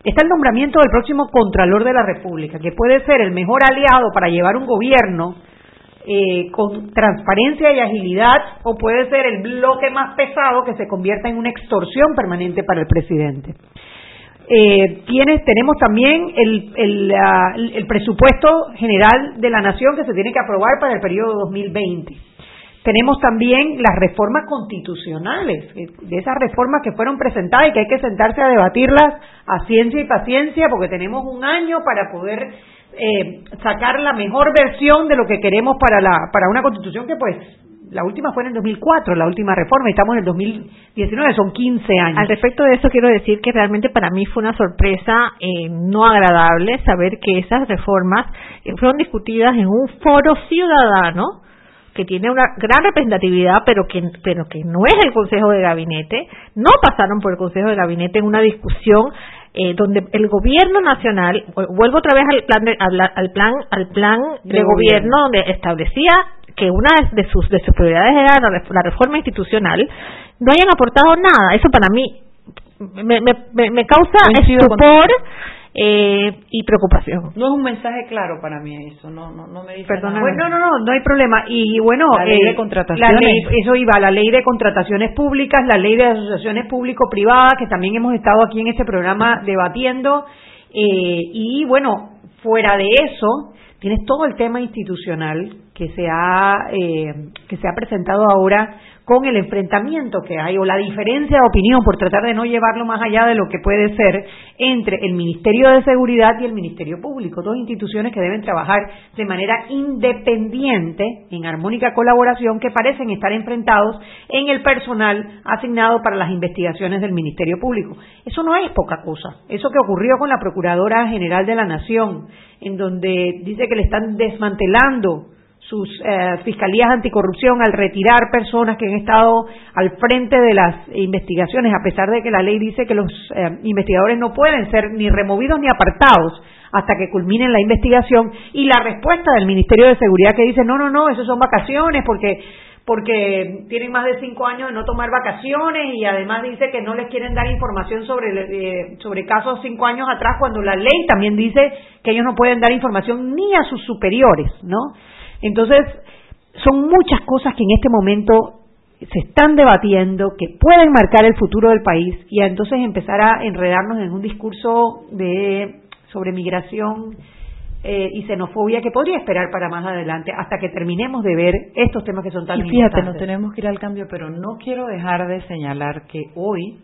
Está el nombramiento del próximo Contralor de la República, que puede ser el mejor aliado para llevar un gobierno eh, con transparencia y agilidad o puede ser el bloque más pesado que se convierta en una extorsión permanente para el presidente. Eh, tenemos también el, el, el, presupuesto general de la nación que se tiene que aprobar para el periodo 2020. Tenemos también las reformas constitucionales, de esas reformas que fueron presentadas y que hay que sentarse a debatirlas a ciencia y paciencia porque tenemos un año para poder eh, sacar la mejor versión de lo que queremos para, la, para una constitución que pues la última fue en el 2004, la última reforma, estamos en el 2019, son 15 años. Al respecto de eso quiero decir que realmente para mí fue una sorpresa eh, no agradable saber que esas reformas eh, fueron discutidas en un foro ciudadano que tiene una gran representatividad, pero que, pero que no es el Consejo de Gabinete, no pasaron por el Consejo de Gabinete en una discusión eh, donde el gobierno nacional vuelvo otra vez al plan de, al, plan al plan de, gobierno donde establecía que una de sus, de sus prioridades era la, reforma institucional, no hayan aportado nada. Eso para mí me, me, me causa estupor eh, y preocupación. No es un mensaje claro para mí eso, no no, no me dice no, no, no, no hay problema. Y bueno, la ley de eh, contrataciones. eso iba, la ley de contrataciones públicas, la ley de asociaciones público-privadas, que también hemos estado aquí en este programa debatiendo. Eh, y bueno, fuera de eso, tienes todo el tema institucional que se ha eh, que se ha presentado ahora con el enfrentamiento que hay o la diferencia de opinión por tratar de no llevarlo más allá de lo que puede ser entre el Ministerio de Seguridad y el Ministerio Público, dos instituciones que deben trabajar de manera independiente, en armónica colaboración, que parecen estar enfrentados en el personal asignado para las investigaciones del Ministerio Público. Eso no es poca cosa. Eso que ocurrió con la Procuradora General de la Nación, en donde dice que le están desmantelando sus eh, fiscalías anticorrupción al retirar personas que han estado al frente de las investigaciones, a pesar de que la ley dice que los eh, investigadores no pueden ser ni removidos ni apartados hasta que culminen la investigación, y la respuesta del Ministerio de Seguridad que dice, no, no, no, eso son vacaciones porque porque tienen más de cinco años de no tomar vacaciones y además dice que no les quieren dar información sobre, eh, sobre casos cinco años atrás cuando la ley también dice que ellos no pueden dar información ni a sus superiores, ¿no? Entonces, son muchas cosas que en este momento se están debatiendo, que pueden marcar el futuro del país y entonces empezar a enredarnos en un discurso de sobre migración eh, y xenofobia que podría esperar para más adelante hasta que terminemos de ver estos temas que son tan y fíjate, no tenemos que ir al cambio, pero no quiero dejar de señalar que hoy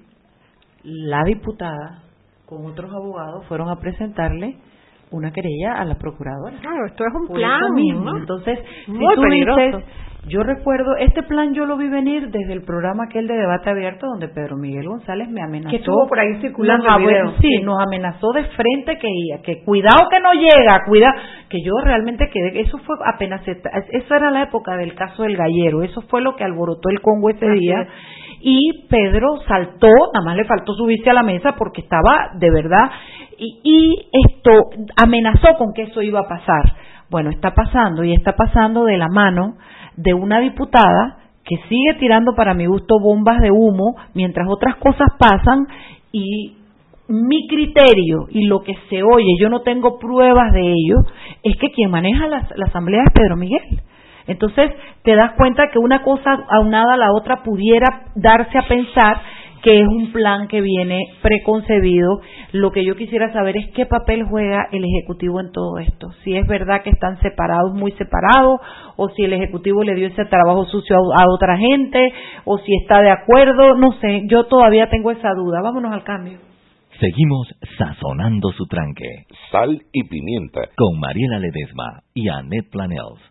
la diputada con otros abogados fueron a presentarle una querella a la procuradora. Claro, esto es un plan. Mismo. Entonces, Muy peligroso. Yo recuerdo, este plan yo lo vi venir desde el programa aquel de debate abierto donde Pedro Miguel González me amenazó. Que estuvo por ahí circulando Sí, nos amenazó de frente que que cuidado que no llega, cuida, que yo realmente quedé, eso fue apenas, eso era la época del caso del gallero, eso fue lo que alborotó el Congo ese día. Y Pedro saltó, nada más le faltó subirse a la mesa porque estaba de verdad, y, esto amenazó con que eso iba a pasar. Bueno, está pasando y está pasando de la mano de una diputada que sigue tirando para mi gusto bombas de humo mientras otras cosas pasan y mi criterio y lo que se oye, yo no tengo pruebas de ello, es que quien maneja la, la asamblea es Pedro Miguel. Entonces te das cuenta que una cosa aunada a la otra pudiera darse a pensar que es un plan que viene preconcebido. Lo que yo quisiera saber es qué papel juega el Ejecutivo en todo esto. Si es verdad que están separados, muy separados, o si el Ejecutivo le dio ese trabajo sucio a, otra gente, o si está de acuerdo, no sé, yo todavía tengo esa duda. Vámonos al cambio. Seguimos sazonando su tranque. Sal y pimienta. Con Mariela Ledesma y Annette Planels.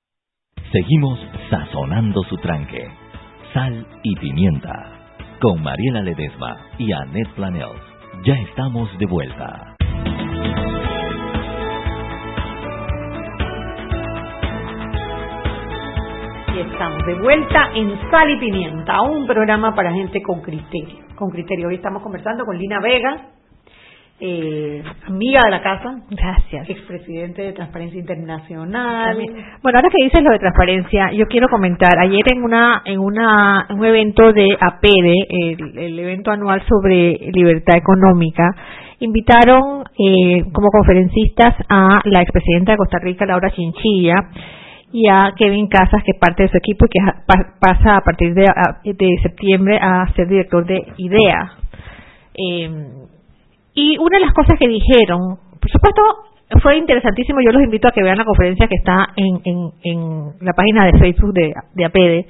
Seguimos sazonando su tranque. Sal y pimienta. Con Mariela Ledesma y Annette Planels. Ya estamos de vuelta. Y estamos de vuelta en Sal y Pimienta, un programa para gente con criterio. Con criterio. Hoy estamos conversando con Lina Vega, eh, amiga de la casa. Gracias. Expresidente de Transparencia Internacional. Bueno, ahora que dices lo de transparencia, yo quiero comentar. Ayer en una en una un evento de APEDE, el, evento anual sobre libertad económica, invitaron eh, como conferencistas a la expresidenta de Costa Rica, Laura Chinchilla, y a Kevin Casas, que es parte de su equipo y que pasa a partir de, de septiembre a ser director de IDEA. Eh, y una de las cosas que dijeron, por supuesto, fue interesantísimo, yo los invito a que vean la conferencia que está en, en, la página de Facebook de, de APEDE,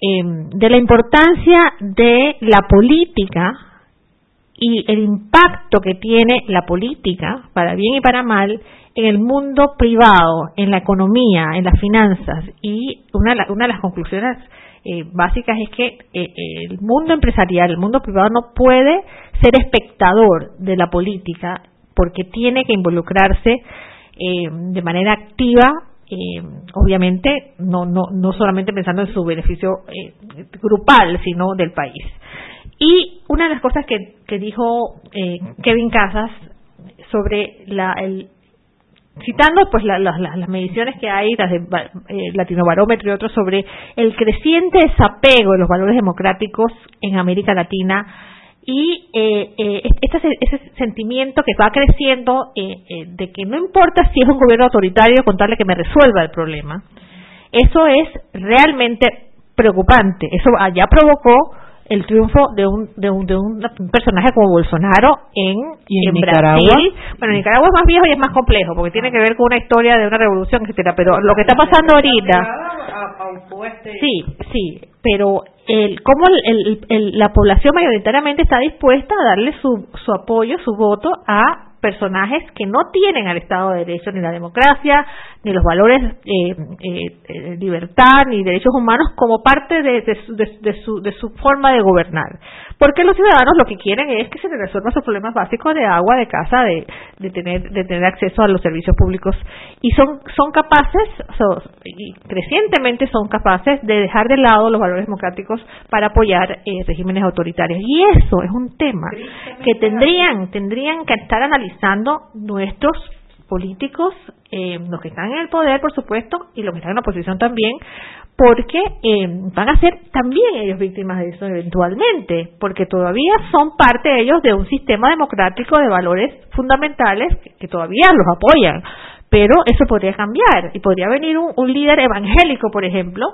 em, de la importancia de la política y el impacto que tiene la política, para bien y para mal, en el mundo privado, en la economía, en las finanzas. Y una, una de las conclusiones eh, básicas es que eh, el mundo empresarial, el mundo privado no puede ser espectador de la política porque tiene que involucrarse eh, de manera activa obviamente no, no, no solamente pensando en su beneficio grupal, sino del país. Y una de las cosas que, que dijo Kevin Casas sobre la, el, citando pues las mediciones que hay, las de eh, Latinobarómetro y otros, sobre el creciente desapego de los valores democráticos en América Latina y eh, eh, este, ese sentimiento que va creciendo de que no importa si es un gobierno autoritario contarle que me resuelva el problema, eso es realmente preocupante. Eso allá provocó el triunfo de un, de un, de un personaje como Bolsonaro en, en, Nicaragua? Bueno, en Nicaragua es más viejo y es más complejo, porque tiene que ver con una historia de una revolución, etcétera. Pero lo que está pasando ahorita. Sí, sí, pero el, cómo el, el, la población mayoritariamente está dispuesta a darle su, su apoyo, su voto a personajes que no tienen al Estado de Derecho ni la democracia, ni los valores eh, eh, eh, libertad, ni derechos humanos como parte de, de, su, de su forma de gobernar. Porque los ciudadanos lo que quieren es que se les resuelvan sus problemas básicos de agua, de casa, de, de, tener, de tener acceso a los servicios públicos. Y son, son capaces, y crecientemente son capaces de dejar de lado los valores democráticos para apoyar eh, regímenes autoritarios. Y eso es un tema que tendrían, tendrían que estar analizando nuestros políticos, eh, los que están en el poder, por supuesto, y los que están en la oposición también, porque eh, van a ser también ellos víctimas de eso eventualmente, porque todavía son parte ellos de un sistema democrático de valores fundamentales que, todavía los apoyan, pero eso podría cambiar y podría venir un, líder evangélico, por ejemplo,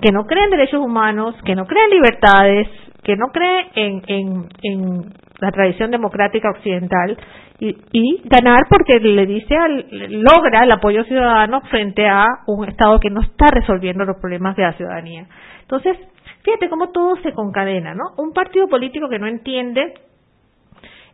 que no cree en derechos humanos, que no cree en libertades, que no cree en, en, en la tradición democrática occidental y, ganar porque le dice al, logra el apoyo ciudadano frente a un Estado que no está resolviendo los problemas de la ciudadanía. Entonces, fíjate cómo todo se concadena, ¿no? Un partido político que no entiende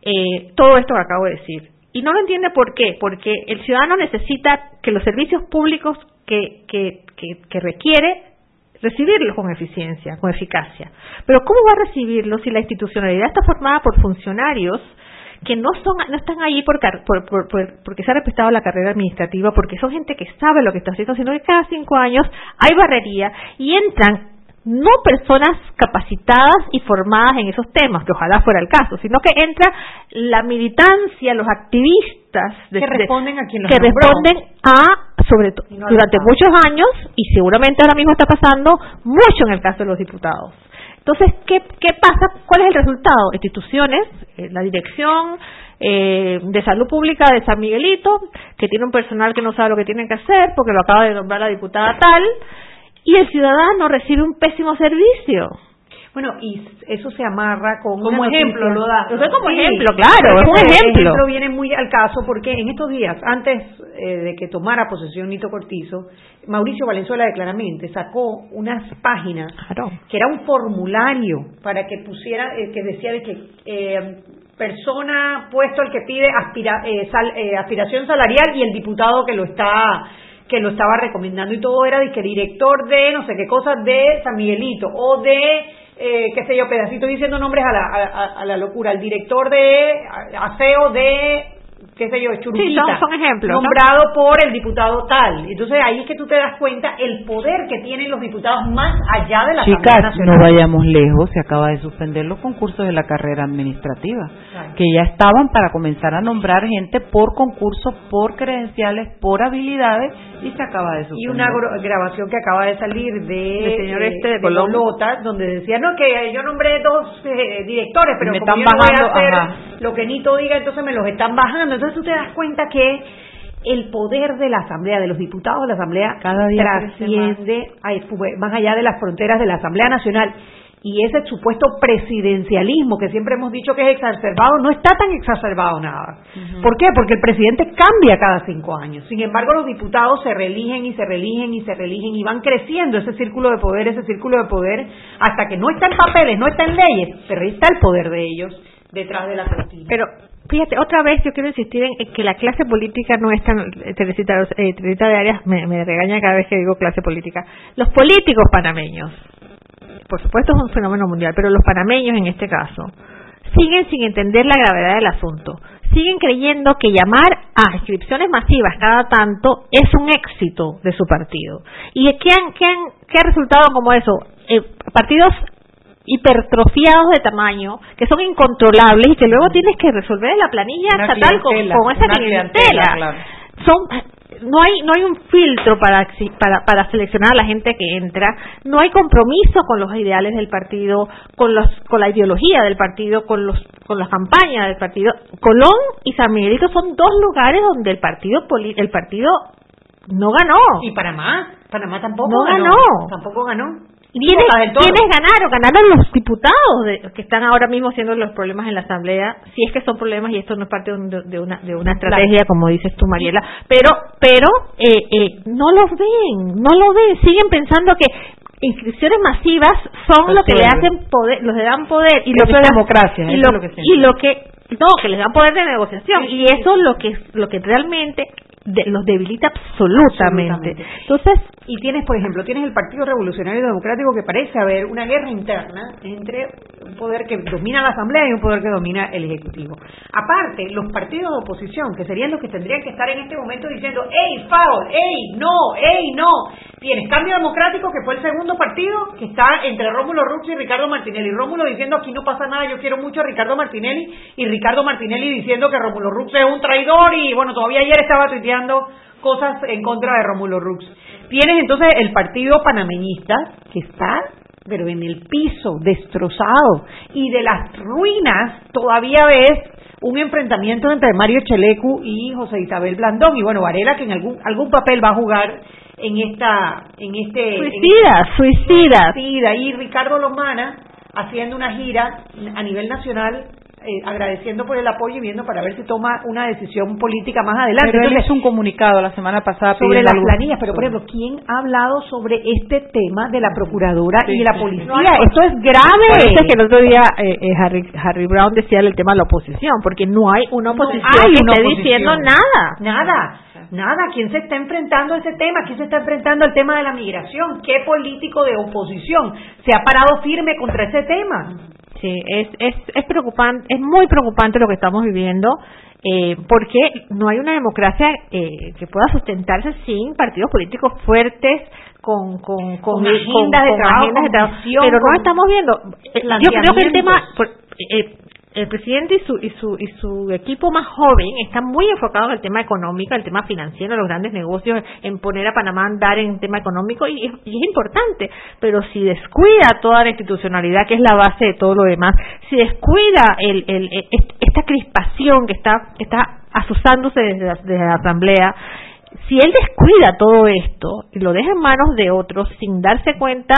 eh, todo esto que acabo de decir. Y no lo entiende por qué, porque el ciudadano necesita que los servicios públicos que, que, que, que requiere recibirlos con eficiencia, con eficacia. Pero ¿cómo va a recibirlos si la institucionalidad está formada por funcionarios que no son no están ahí por, por, porque se ha respetado la carrera administrativa, porque son gente que sabe lo que está haciendo, sino que cada cinco años hay barrería y entran no personas capacitadas y formadas en esos temas, que ojalá fuera el caso, sino que entra la militancia, los activistas que responden a quien que responden a sobre todo durante muchos años y seguramente ahora mismo está pasando mucho en el caso de los diputados. Entonces, ¿qué, qué pasa? ¿Cuál es el resultado? Instituciones, eh, la dirección eh, de salud pública de San Miguelito, que tiene un personal que no sabe lo que tiene que hacer porque lo acaba de nombrar la diputada tal, y el ciudadano recibe un pésimo servicio. Bueno, y eso se amarra con como ejemplo, lo da. como ejemplo, claro, es un ejemplo. ejemplo viene muy al caso porque en estos días, antes eh, de que tomara posesión Nito Cortizo, Mauricio Valenzuela de Claramente sacó unas páginas que era un formulario para que pusiera, eh, que decía de que eh, persona puesto el que pide aspira, aspiración salarial y el diputado que lo está que lo estaba recomendando y todo era de que director de no sé qué cosas de San Miguelito o de eh, qué sé yo, pedacito diciendo nombres a la, a, la locura, el director de aseo de qué sé yo, Churupita, son, ejemplos, nombrado por el diputado tal. Entonces ahí es que tú te das cuenta el poder que tienen los diputados más allá de la Chicas, no vayamos lejos, se acaba de suspender los concursos de la carrera administrativa, que ya estaban para comenzar a nombrar gente por concursos, por credenciales, por habilidades, y se acaba de suspender. Y una grabación que acaba de salir de, el señor este de, Colota, donde decía, no, que yo nombré dos eh, directores, pero me como están bajando, voy a hacer lo que Nito diga, entonces me los están bajando. Entonces tú te das cuenta que el poder de la Asamblea, de los diputados de la Asamblea, Cada día trasciende más allá de las fronteras de la Asamblea Nacional y ese supuesto presidencialismo que siempre hemos dicho que es exacerbado, no está tan exacerbado nada. ¿Por qué? Porque el presidente cambia cada cinco años. Sin embargo, los diputados se reeligen y se reeligen y se reeligen y van creciendo ese círculo de poder, ese círculo de poder, hasta que no está en papeles, no está en leyes, pero ahí está el poder de ellos detrás de la cortina. Pero fíjate, otra vez yo quiero insistir en que la clase política no es tan. eh, Teresita, eh, Teresita de Arias me, me regaña cada vez que digo clase política. Los políticos panameños, por supuesto es un fenómeno mundial, pero los panameños en este caso, siguen sin entender la gravedad del asunto. Siguen creyendo que llamar a inscripciones masivas cada tanto es un éxito de su partido. ¿Y qué, han, qué, han, qué ha resultado como eso? Eh, partidos hipertrofiados de tamaño, que son incontrolables y que luego tienes que resolver en la planilla Una estatal con, con esa clientela. claro. Son no hay no hay un filtro para para para seleccionar a la gente que entra, no hay compromiso con los ideales del partido, con los con la ideología del partido, con los con las campañas del partido. Colón y San Miguelito son dos lugares donde el partido el partido no ganó. Y Panamá, Panamá tampoco No ganó. ganó. Tampoco ganó. ¿Quiénes, Boca del Toro. quiénes ganaron? Ganaron los diputados de- que están ahora mismo haciendo los problemas en la Asamblea, si es que son problemas y esto no es parte de, un- de una, de una estrategia, como dices tú, Mariela, pero pero eh, eh, no los ven, no lo ven, siguen pensando que inscripciones masivas son lo que le Resuelve. hacen poder, los le dan poder y lo que es democracia, y lo, es lo que y lo que no, que les dan poder de negociación y eso es lo que lo que realmente de- los debilita absolutamente. Absolutamente. Entonces, Y tienes, por ejemplo, tienes el Partido Revolucionario Democrático que parece haber una guerra interna entre un poder que domina la Asamblea y un poder que domina el Ejecutivo. Aparte, los partidos de oposición, que serían los que tendrían que estar en este momento diciendo, ¡Ey, FAO! ¡Ey, no! ¡Ey, no! Tienes Cambio Democrático, que fue el segundo partido, que está entre Rómulo Rux y Ricardo Martinelli. Rómulo diciendo, aquí no pasa nada, yo quiero mucho a Ricardo Martinelli, y Ricardo Martinelli diciendo que Rómulo Rux es un traidor, y bueno, todavía ayer estaba tuiteando cosas en contra de Rómulo Rux. Tienes entonces el partido panameñista que está, pero en el piso, destrozado, y de las ruinas todavía ves un enfrentamiento entre Mario Chelecu y José Isabel Blandón, y bueno, Varela que en algún algún papel va a jugar en esta, en este, Suicidas, en- suicidas. suicida, y Ricardo Lomana haciendo una gira a nivel nacional. eh, agradeciendo por el apoyo y viendo para ver si toma una decisión política más adelante. Pero él Entonces, hizo un comunicado la semana pasada sobre las algo- planillas, pero por ejemplo, ¿quién ha hablado sobre este tema de la procuradora Sí, y de la policía? No Esto es grave. Por eso es que el otro día eh, eh, Harry, Harry Brown decía el tema de la oposición, porque no hay una oposición hay que una esté oposición. diciendo nada. Nada, nada. ¿Quién se está enfrentando a ese tema? ¿Quién se está enfrentando al tema de la migración? ¿Qué político de oposición se ha parado firme contra ese tema? Sí, es, es, es preocupante, es muy preocupante lo que estamos viviendo, eh, porque no hay una democracia eh, que pueda sustentarse sin partidos políticos fuertes, con, con, con, Con agendas de trabajo, agendas de con trabajo. visión, Pero no estamos viendo. eh, Yo creo que el tema, eh, el presidente y su, y su y su equipo más joven están muy enfocados en el tema económico, el tema financiero, los grandes negocios, en poner a Panamá a andar en tema económico y, es- importante, pero si descuida toda la institucionalidad que es la base de todo lo demás, si descuida el, el- el- est- esta crispación que está está asusándose desde la asamblea, si él descuida todo esto y lo deja en manos de otros sin darse cuenta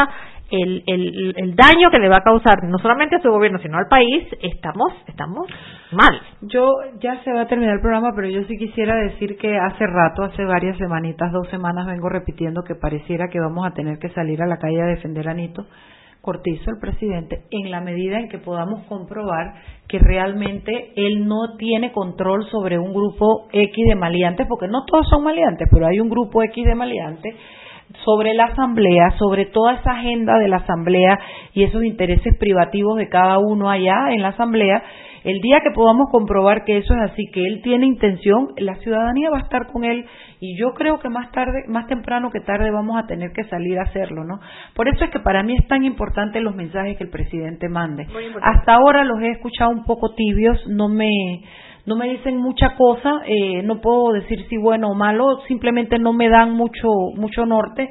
el, el, el daño que le va a causar no solamente a su gobierno sino al país, estamos estamos mal. Yo ya se va a terminar el programa, pero yo sí quisiera decir que hace rato, hace varias semanitas, dos semanas, vengo repitiendo que pareciera que vamos a tener que salir a la calle a defender a Nito Cortizo, el presidente, en la medida en que podamos comprobar que realmente él no tiene control sobre un grupo X de maleantes, porque no todos son maleantes, pero hay un grupo X de maleantes sobre la asamblea, sobre toda esa agenda de la asamblea y esos intereses privativos de cada uno allá en la asamblea, el día que podamos comprobar que eso es así, que él tiene intención, la ciudadanía va a estar con él y yo creo que más tarde, más temprano que tarde vamos a tener que salir a hacerlo, ¿no? Por eso es que para mí es tan importante los mensajes que el presidente mande. Hasta ahora los he escuchado un poco tibios, no me no me dicen mucha cosa, eh, no puedo decir si bueno o malo, simplemente no me dan mucho mucho norte.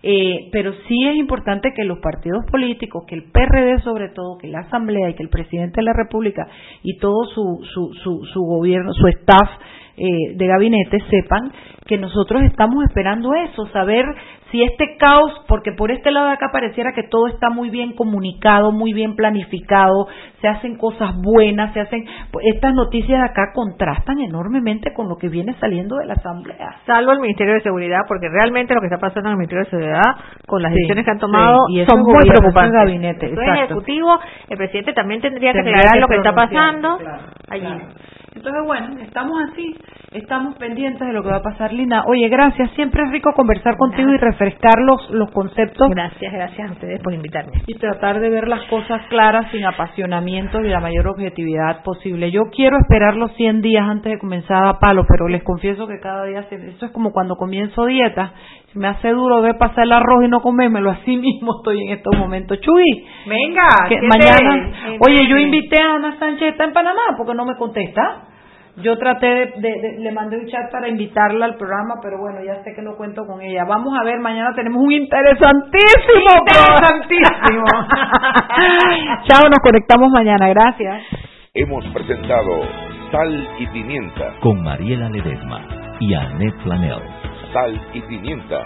Eh, pero sí es importante que los partidos políticos, que el PRD sobre todo, que la Asamblea y que el presidente de la República y todo su, su, su, su gobierno, su staff eh, de gabinete sepan que nosotros estamos esperando eso, saber si este caos, porque por este lado de acá pareciera que todo está muy bien comunicado, muy bien planificado, se hacen cosas buenas, se hacen, pues, estas noticias de acá contrastan enormemente con lo que viene saliendo de la Asamblea. Salvo el Ministerio de Seguridad, porque realmente lo que está pasando en el Ministerio de Seguridad, con las decisiones que han tomado, sí, y son muy gobierno, preocupantes. es gabinete, exacto. ejecutivo, el presidente también tendría que aclarar lo que está pasando claro, allí. claro. Entonces, bueno, estamos así, estamos pendientes de lo que va a pasar, Lina. Oye, gracias, siempre es rico conversar contigo y refrescar los, los conceptos Gracias, gracias a ustedes por invitarme. y tratar de ver las cosas claras, sin apasionamiento y la mayor objetividad posible. Yo quiero esperar los 100 días antes de comenzar a palo, pero les confieso que cada día, se, esto es como cuando comienzo dieta, se me hace duro ver pasar el arroz y no comérmelo, así mismo estoy en estos momentos. Chuy, Venga, que mañana, oye, yo invité a Ana Sánchez, está en Panamá, porque no me contesta. Yo traté de, de- de- le mandé un chat para invitarla al programa, pero bueno, ya sé que no cuento con ella. Vamos a ver, mañana tenemos un interesantísimo Interesantísimo. programa. Chao, nos conectamos mañana, gracias. Hemos presentado Sal y Pimienta. Con Mariela Ledesma y Annette Flanell. Sal y Pimienta.